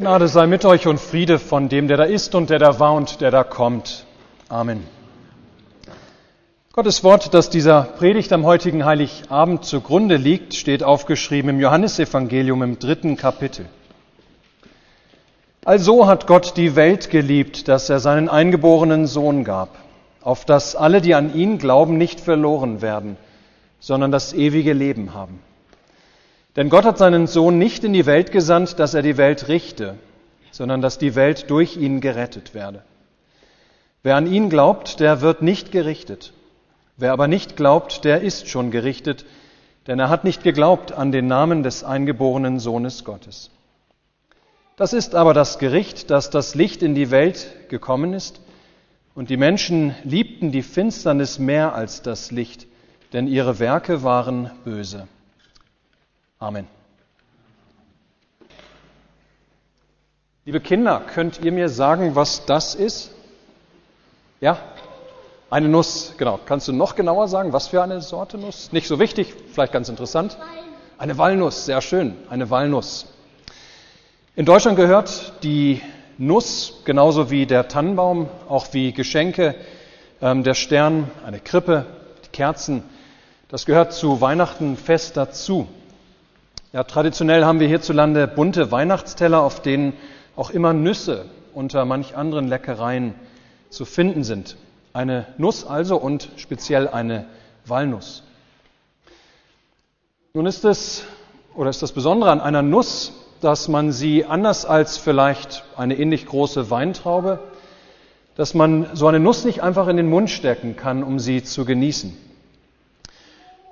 Gnade sei mit euch und Friede von dem, der da ist und der da war und der da kommt. Amen. Gottes Wort, das dieser Predigt am heutigen Heiligabend zugrunde liegt, steht aufgeschrieben im Johannesevangelium im dritten Kapitel. Also hat Gott die Welt geliebt, dass er seinen eingeborenen Sohn gab, auf dass alle, die an ihn glauben, nicht verloren werden, sondern das ewige Leben haben. Denn Gott hat seinen Sohn nicht in die Welt gesandt, dass er die Welt richte, sondern dass die Welt durch ihn gerettet werde. Wer an ihn glaubt, der wird nicht gerichtet. Wer aber nicht glaubt, der ist schon gerichtet, denn er hat nicht geglaubt an den Namen des eingeborenen Sohnes Gottes. Das ist aber das Gericht, dass das Licht in die Welt gekommen ist, und die Menschen liebten die Finsternis mehr als das Licht, denn ihre Werke waren böse. Amen. Liebe Kinder, könnt ihr mir sagen, was das ist? Ja? Eine Nuss, genau. Kannst du noch genauer sagen, was für eine Sorte Nuss? Nicht so wichtig, vielleicht ganz interessant. Eine Walnuss, sehr schön, eine Walnuss. In Deutschland gehört die Nuss genauso wie der Tannenbaum, auch wie Geschenke, ähm, der Stern, eine Krippe, die Kerzen. Das gehört zu Weihnachten fest dazu. Ja, traditionell haben wir hierzulande bunte Weihnachtsteller, auf denen auch immer Nüsse unter manch anderen Leckereien zu finden sind. Eine Nuss also und speziell eine Walnuss. Nun ist es, oder ist das Besondere an einer Nuss, dass man sie anders als vielleicht eine ähnlich große Weintraube, dass man so eine Nuss nicht einfach in den Mund stecken kann, um sie zu genießen.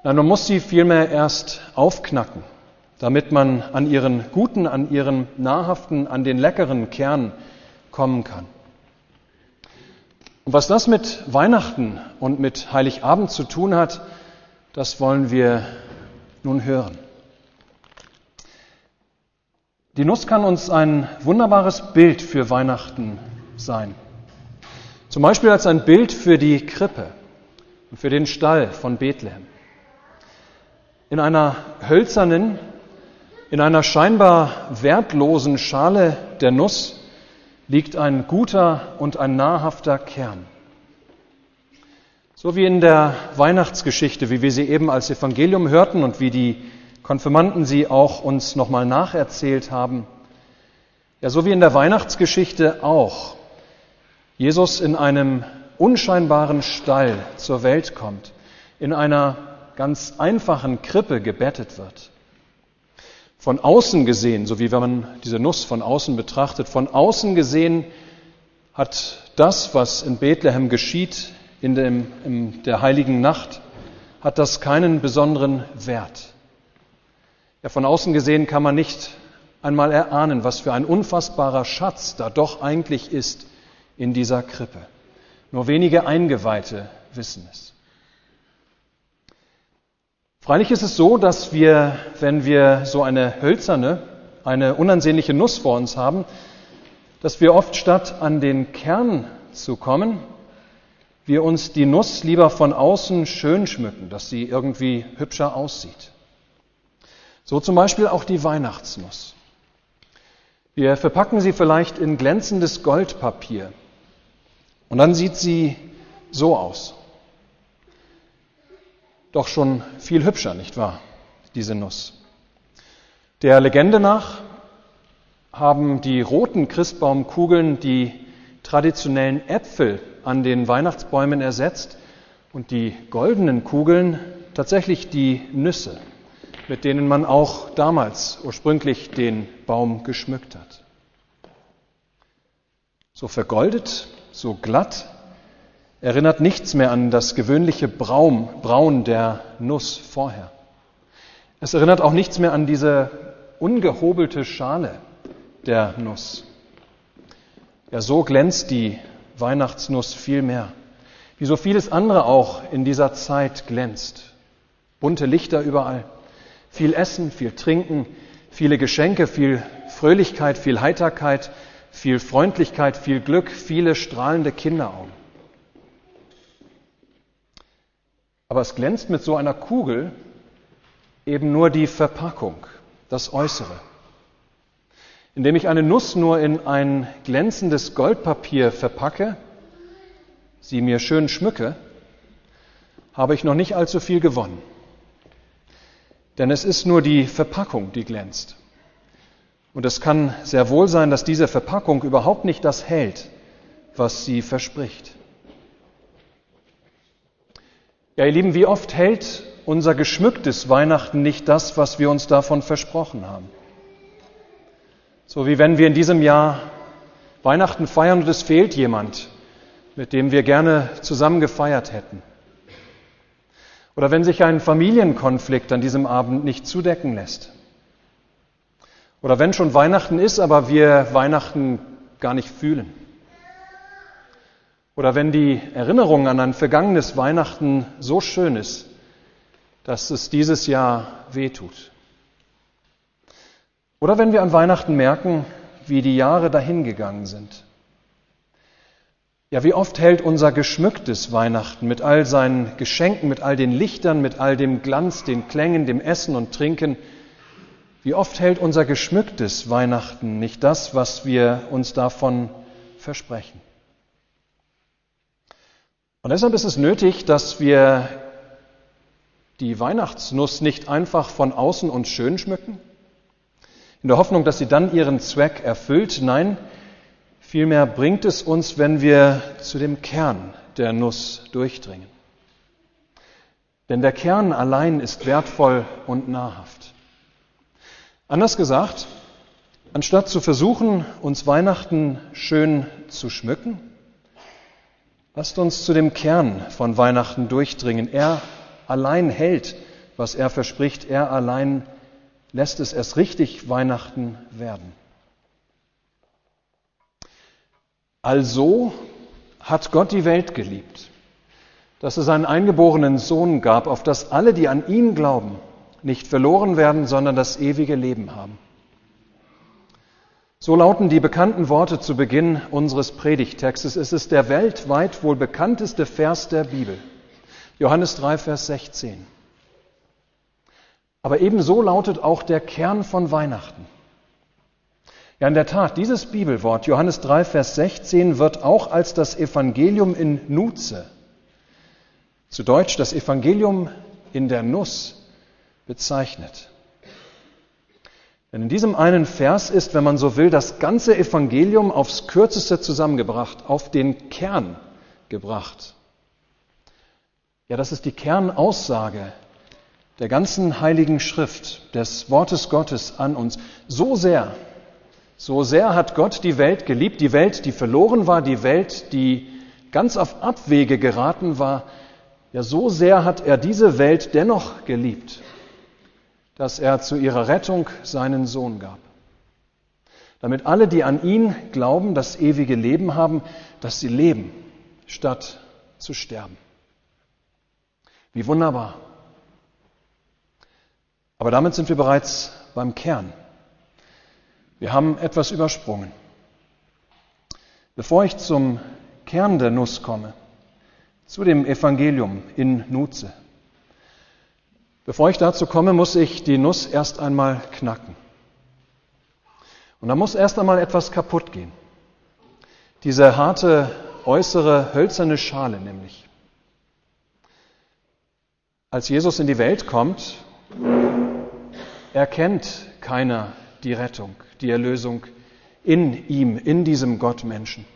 Nein, man muss sie vielmehr erst aufknacken damit man an ihren guten, an ihren nahrhaften, an den leckeren Kern kommen kann. Und was das mit Weihnachten und mit Heiligabend zu tun hat, das wollen wir nun hören. Die Nuss kann uns ein wunderbares Bild für Weihnachten sein. Zum Beispiel als ein Bild für die Krippe und für den Stall von Bethlehem. In einer hölzernen, in einer scheinbar wertlosen Schale der Nuss liegt ein guter und ein nahrhafter Kern. So wie in der Weihnachtsgeschichte, wie wir sie eben als Evangelium hörten und wie die Konfirmanden sie auch uns nochmal nacherzählt haben. Ja, so wie in der Weihnachtsgeschichte auch Jesus in einem unscheinbaren Stall zur Welt kommt, in einer ganz einfachen Krippe gebettet wird. Von außen gesehen, so wie wenn man diese Nuss von außen betrachtet, von außen gesehen hat das, was in Bethlehem geschieht, in, dem, in der heiligen Nacht, hat das keinen besonderen Wert. Ja, von außen gesehen kann man nicht einmal erahnen, was für ein unfassbarer Schatz da doch eigentlich ist in dieser Krippe. Nur wenige Eingeweihte wissen es. Freilich ist es so, dass wir, wenn wir so eine hölzerne, eine unansehnliche Nuss vor uns haben, dass wir oft statt an den Kern zu kommen, wir uns die Nuss lieber von außen schön schmücken, dass sie irgendwie hübscher aussieht. So zum Beispiel auch die Weihnachtsnuss. Wir verpacken sie vielleicht in glänzendes Goldpapier und dann sieht sie so aus. Doch schon viel hübscher, nicht wahr? Diese Nuss. Der Legende nach haben die roten Christbaumkugeln die traditionellen Äpfel an den Weihnachtsbäumen ersetzt und die goldenen Kugeln tatsächlich die Nüsse, mit denen man auch damals ursprünglich den Baum geschmückt hat. So vergoldet, so glatt erinnert nichts mehr an das gewöhnliche Braun, Braun der Nuss vorher. Es erinnert auch nichts mehr an diese ungehobelte Schale der Nuss. Ja, so glänzt die Weihnachtsnuss viel mehr. Wie so vieles andere auch in dieser Zeit glänzt. Bunte Lichter überall. Viel Essen, viel Trinken, viele Geschenke, viel Fröhlichkeit, viel Heiterkeit, viel Freundlichkeit, viel Glück, viele strahlende Kinderaugen. Aber es glänzt mit so einer Kugel eben nur die Verpackung, das Äußere. Indem ich eine Nuss nur in ein glänzendes Goldpapier verpacke, sie mir schön schmücke, habe ich noch nicht allzu viel gewonnen. Denn es ist nur die Verpackung, die glänzt. Und es kann sehr wohl sein, dass diese Verpackung überhaupt nicht das hält, was sie verspricht. Ja, ihr Lieben, wie oft hält unser geschmücktes Weihnachten nicht das, was wir uns davon versprochen haben? So wie wenn wir in diesem Jahr Weihnachten feiern und es fehlt jemand, mit dem wir gerne zusammen gefeiert hätten. Oder wenn sich ein Familienkonflikt an diesem Abend nicht zudecken lässt. Oder wenn schon Weihnachten ist, aber wir Weihnachten gar nicht fühlen. Oder wenn die Erinnerung an ein vergangenes Weihnachten so schön ist, dass es dieses Jahr wehtut. Oder wenn wir an Weihnachten merken, wie die Jahre dahingegangen sind. Ja, wie oft hält unser geschmücktes Weihnachten mit all seinen Geschenken, mit all den Lichtern, mit all dem Glanz, den Klängen, dem Essen und Trinken, wie oft hält unser geschmücktes Weihnachten nicht das, was wir uns davon versprechen? Und deshalb ist es nötig, dass wir die Weihnachtsnuss nicht einfach von außen uns schön schmücken, in der Hoffnung, dass sie dann ihren Zweck erfüllt. Nein, vielmehr bringt es uns, wenn wir zu dem Kern der Nuss durchdringen. Denn der Kern allein ist wertvoll und nahrhaft. Anders gesagt, anstatt zu versuchen, uns Weihnachten schön zu schmücken, Lasst uns zu dem Kern von Weihnachten durchdringen. Er allein hält, was er verspricht. Er allein lässt es erst richtig Weihnachten werden. Also hat Gott die Welt geliebt, dass es einen eingeborenen Sohn gab, auf das alle, die an ihn glauben, nicht verloren werden, sondern das ewige Leben haben. So lauten die bekannten Worte zu Beginn unseres Predigtextes. Es ist der weltweit wohl bekannteste Vers der Bibel. Johannes 3, Vers 16. Aber ebenso lautet auch der Kern von Weihnachten. Ja, in der Tat, dieses Bibelwort, Johannes 3, Vers 16, wird auch als das Evangelium in Nutze, zu Deutsch das Evangelium in der Nuss, bezeichnet. Denn in diesem einen Vers ist, wenn man so will, das ganze Evangelium aufs kürzeste zusammengebracht, auf den Kern gebracht. Ja, das ist die Kernaussage der ganzen heiligen Schrift, des Wortes Gottes an uns. So sehr, so sehr hat Gott die Welt geliebt, die Welt, die verloren war, die Welt, die ganz auf Abwege geraten war. Ja, so sehr hat er diese Welt dennoch geliebt, dass er zu ihrer Rettung seinen Sohn gab. Damit alle, die an ihn glauben, das ewige Leben haben, dass sie leben, statt zu sterben. Wie wunderbar. Aber damit sind wir bereits beim Kern. Wir haben etwas übersprungen. Bevor ich zum Kern der Nuss komme, zu dem Evangelium in Nutze, Bevor ich dazu komme, muss ich die Nuss erst einmal knacken. Und da muss erst einmal etwas kaputt gehen. Diese harte äußere hölzerne Schale nämlich. Als Jesus in die Welt kommt, erkennt keiner die Rettung, die Erlösung in ihm, in diesem Gottmenschen.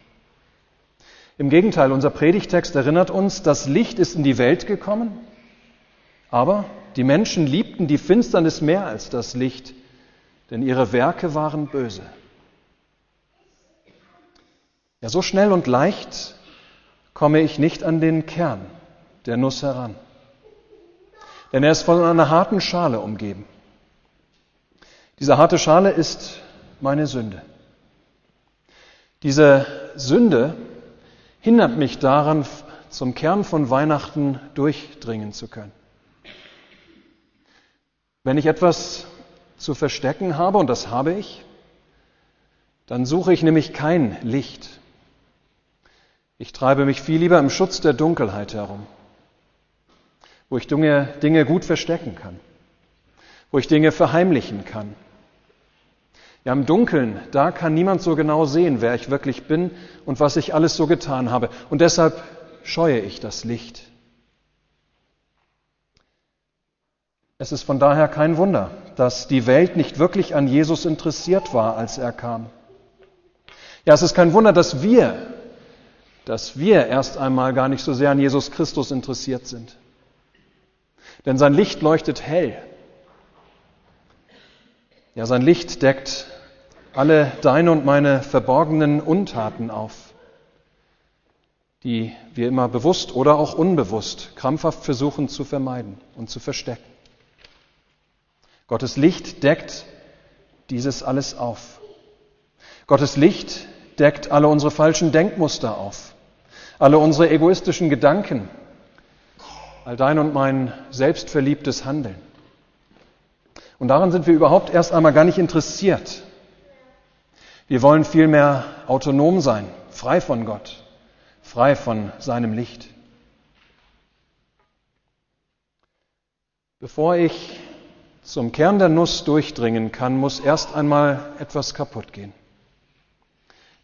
Im Gegenteil, unser Predigtext erinnert uns, das Licht ist in die Welt gekommen, aber die Menschen liebten die Finsternis mehr als das Licht, denn ihre Werke waren böse. Ja, so schnell und leicht komme ich nicht an den Kern der Nuss heran. Denn er ist von einer harten Schale umgeben. Diese harte Schale ist meine Sünde. Diese Sünde hindert mich daran, zum Kern von Weihnachten durchdringen zu können. Wenn ich etwas zu verstecken habe, und das habe ich, dann suche ich nämlich kein Licht. Ich treibe mich viel lieber im Schutz der Dunkelheit herum, wo ich Dinge, gut verstecken kann, wo ich Dinge verheimlichen kann. Ja, im Dunkeln, da kann niemand so genau sehen, wer ich wirklich bin und was ich alles so getan habe. Und deshalb scheue ich das Licht. Es ist von daher kein Wunder, dass die Welt nicht wirklich an Jesus interessiert war, als er kam. Ja, es ist kein Wunder, dass wir, dass wir erst einmal gar nicht so sehr an Jesus Christus interessiert sind. Denn sein Licht leuchtet hell. Ja, sein Licht deckt alle deine und meine verborgenen Untaten auf, die wir immer bewusst oder auch unbewusst krampfhaft versuchen zu vermeiden und zu verstecken. Gottes Licht deckt dieses alles auf. Gottes Licht deckt alle unsere falschen Denkmuster auf, alle unsere egoistischen Gedanken, all dein und mein selbstverliebtes Handeln. Und daran sind wir überhaupt erst einmal gar nicht interessiert. Wir wollen vielmehr autonom sein, frei von Gott, frei von seinem Licht. Bevor ich zum Kern der Nuss durchdringen kann, muss erst einmal etwas kaputt gehen.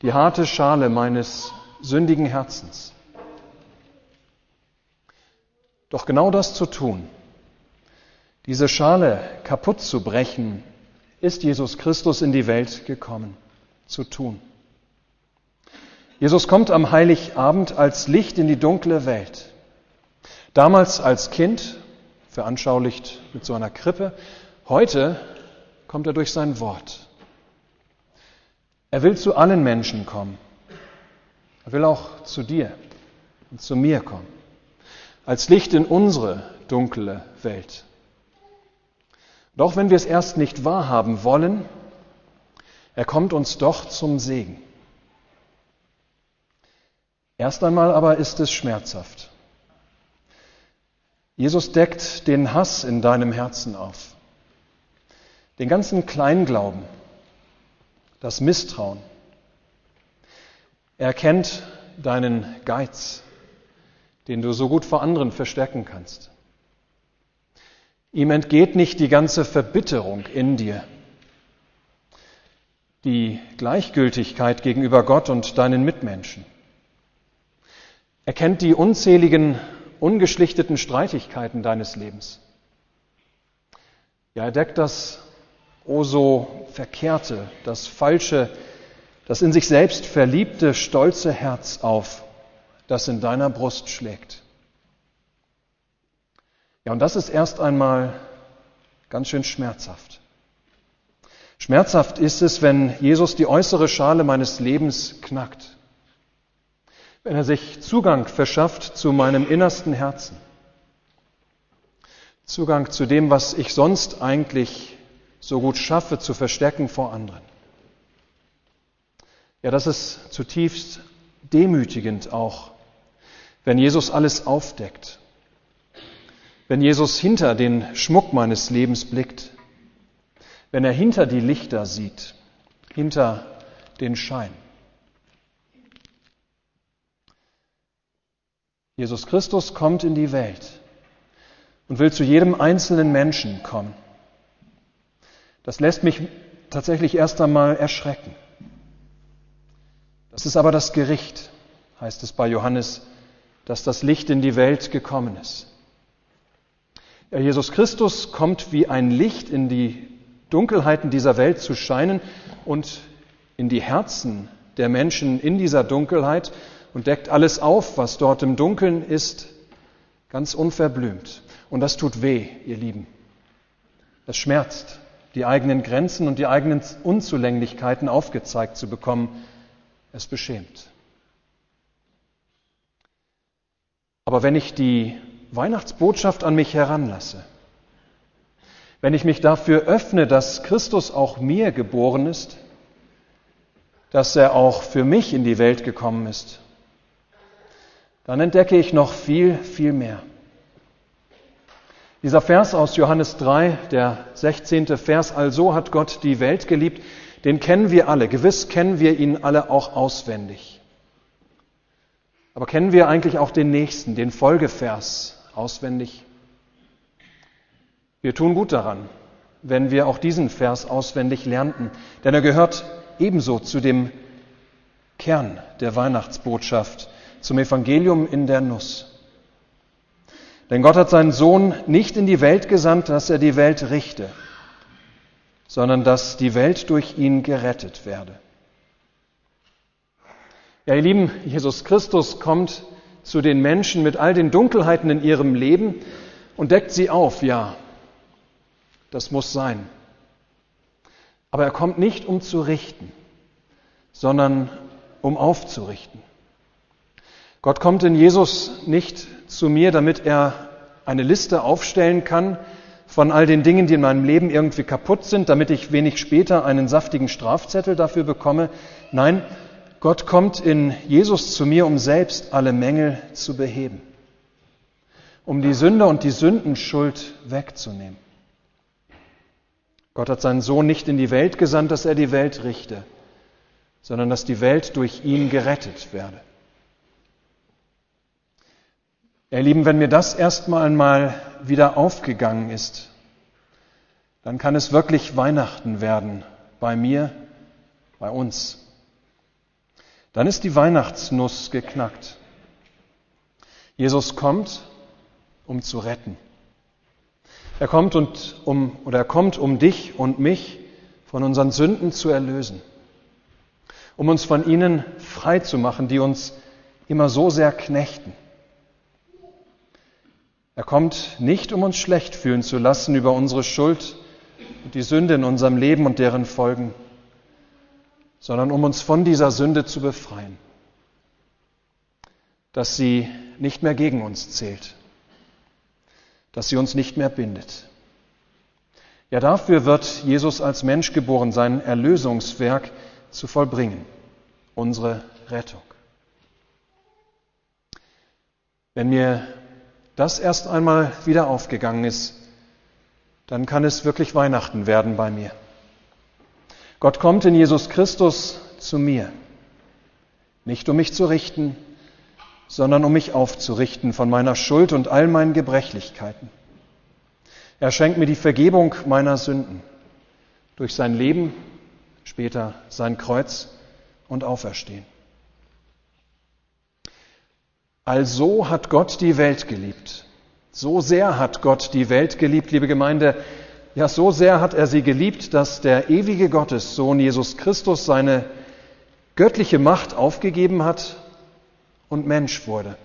Die harte Schale meines sündigen Herzens. Doch genau das zu tun, diese Schale kaputt zu brechen, ist Jesus Christus in die Welt gekommen zu tun. Jesus kommt am Heiligabend als Licht in die dunkle Welt. Damals als Kind, veranschaulicht mit so einer Krippe, heute kommt er durch sein Wort. Er will zu allen Menschen kommen. Er will auch zu dir und zu mir kommen. Als Licht in unsere dunkle Welt. Doch wenn wir es erst nicht wahrhaben wollen, er kommt uns doch zum Segen. Erst einmal aber ist es schmerzhaft. Jesus deckt den Hass in deinem Herzen auf, den ganzen Kleinglauben, das Misstrauen. Er kennt deinen Geiz, den du so gut vor anderen verstecken kannst. Ihm entgeht nicht die ganze Verbitterung in dir, die Gleichgültigkeit gegenüber Gott und deinen Mitmenschen. Er kennt die unzähligen, ungeschlichteten Streitigkeiten deines Lebens. Ja, er deckt das o so verkehrte, das falsche, das in sich selbst verliebte, stolze Herz auf, das in deiner Brust schlägt. Ja, und das ist erst einmal ganz schön schmerzhaft. Schmerzhaft ist es, wenn Jesus die äußere Schale meines Lebens knackt, wenn er sich Zugang verschafft zu meinem innersten Herzen, Zugang zu dem, was ich sonst eigentlich so gut schaffe zu verstecken vor anderen. Ja, das ist zutiefst demütigend auch, wenn Jesus alles aufdeckt, wenn Jesus hinter den Schmuck meines Lebens blickt wenn er hinter die Lichter sieht, hinter den Schein. Jesus Christus kommt in die Welt und will zu jedem einzelnen Menschen kommen. Das lässt mich tatsächlich erst einmal erschrecken. Das ist aber das Gericht, heißt es bei Johannes, dass das Licht in die Welt gekommen ist. Ja, Jesus Christus kommt wie ein Licht in die Dunkelheiten dieser Welt zu scheinen und in die Herzen der Menschen in dieser Dunkelheit und deckt alles auf, was dort im Dunkeln ist, ganz unverblümt. Und das tut weh, ihr Lieben. Es schmerzt, die eigenen Grenzen und die eigenen Unzulänglichkeiten aufgezeigt zu bekommen. Es beschämt. Aber wenn ich die Weihnachtsbotschaft an mich heranlasse, wenn ich mich dafür öffne, dass Christus auch mir geboren ist, dass er auch für mich in die Welt gekommen ist, dann entdecke ich noch viel, viel mehr. Dieser Vers aus Johannes 3, der 16. Vers, also hat Gott die Welt geliebt, den kennen wir alle. Gewiss kennen wir ihn alle auch auswendig. Aber kennen wir eigentlich auch den nächsten, den Folgevers auswendig? Wir tun gut daran, wenn wir auch diesen Vers auswendig lernten, denn er gehört ebenso zu dem Kern der Weihnachtsbotschaft, zum Evangelium in der Nuss. Denn Gott hat seinen Sohn nicht in die Welt gesandt, dass er die Welt richte, sondern dass die Welt durch ihn gerettet werde. Ja, ihr Lieben, Jesus Christus kommt zu den Menschen mit all den Dunkelheiten in ihrem Leben und deckt sie auf, ja, das muss sein. Aber er kommt nicht, um zu richten, sondern um aufzurichten. Gott kommt in Jesus nicht zu mir, damit er eine Liste aufstellen kann von all den Dingen, die in meinem Leben irgendwie kaputt sind, damit ich wenig später einen saftigen Strafzettel dafür bekomme. Nein, Gott kommt in Jesus zu mir, um selbst alle Mängel zu beheben, um die Sünde und die Sündenschuld wegzunehmen. Gott hat seinen Sohn nicht in die Welt gesandt, dass er die Welt richte, sondern dass die Welt durch ihn gerettet werde. Ihr Lieben, wenn mir das erstmal einmal wieder aufgegangen ist, dann kann es wirklich Weihnachten werden bei mir, bei uns dann ist die Weihnachtsnuss geknackt. Jesus kommt, um zu retten. Er kommt und um, oder er kommt, um dich und mich von unseren Sünden zu erlösen, um uns von ihnen frei zu machen, die uns immer so sehr knechten. Er kommt nicht, um uns schlecht fühlen zu lassen über unsere Schuld und die Sünde in unserem Leben und deren Folgen sondern um uns von dieser Sünde zu befreien, dass sie nicht mehr gegen uns zählt, dass sie uns nicht mehr bindet. Ja, dafür wird Jesus als Mensch geboren, sein Erlösungswerk zu vollbringen, unsere Rettung. Wenn mir das erst einmal wieder aufgegangen ist, dann kann es wirklich Weihnachten werden bei mir. Gott kommt in Jesus Christus zu mir, nicht um mich zu richten, sondern um mich aufzurichten von meiner Schuld und all meinen Gebrechlichkeiten. Er schenkt mir die Vergebung meiner Sünden durch sein Leben, später sein Kreuz und Auferstehen. Also hat Gott die Welt geliebt. So sehr hat Gott die Welt geliebt, liebe Gemeinde, ja, so sehr hat er sie geliebt, dass der ewige Gottessohn Jesus Christus seine göttliche Macht aufgegeben hat und Mensch wurde,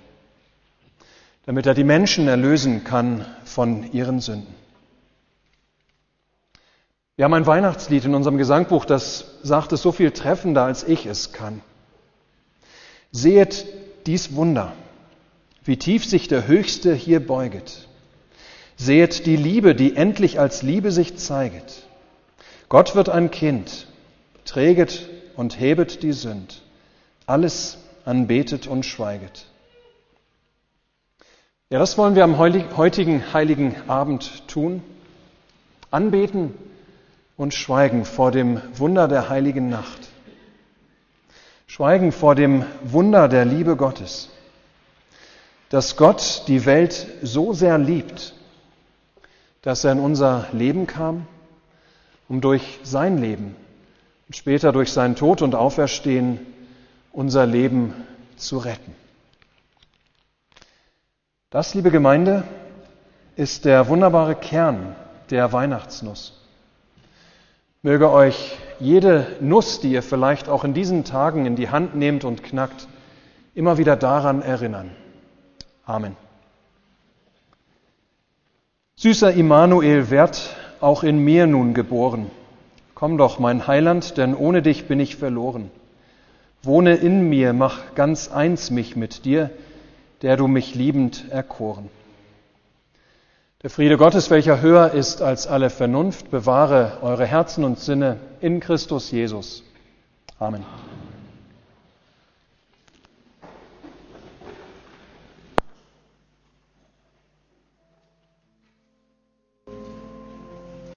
damit er die Menschen erlösen kann von ihren Sünden. Wir haben ein Weihnachtslied in unserem Gesangbuch, das sagt es so viel treffender, als ich es kann. Sehet dies Wunder, wie tief sich der Höchste hier beuget. Sehet die Liebe, die endlich als Liebe sich zeiget. Gott wird ein Kind, träget und hebet die Sünd, alles anbetet und schweiget. Ja, das wollen wir am heutigen heiligen Abend tun. Anbeten und schweigen vor dem Wunder der heiligen Nacht. Schweigen vor dem Wunder der Liebe Gottes. Dass Gott die Welt so sehr liebt, dass er in unser Leben kam, um durch sein Leben und später durch seinen Tod und Auferstehen unser Leben zu retten. Das, liebe Gemeinde, ist der wunderbare Kern der Weihnachtsnuss. Möge euch jede Nuss, die ihr vielleicht auch in diesen Tagen in die Hand nehmt und knackt, immer wieder daran erinnern. Amen. Süßer Immanuel, werd auch in mir nun geboren. Komm doch, mein Heiland, denn ohne dich bin ich verloren. Wohne in mir, mach ganz eins mich mit dir, der du mich liebend erkoren. Der Friede Gottes, welcher höher ist als alle Vernunft, bewahre eure Herzen und Sinne in Christus Jesus. Amen.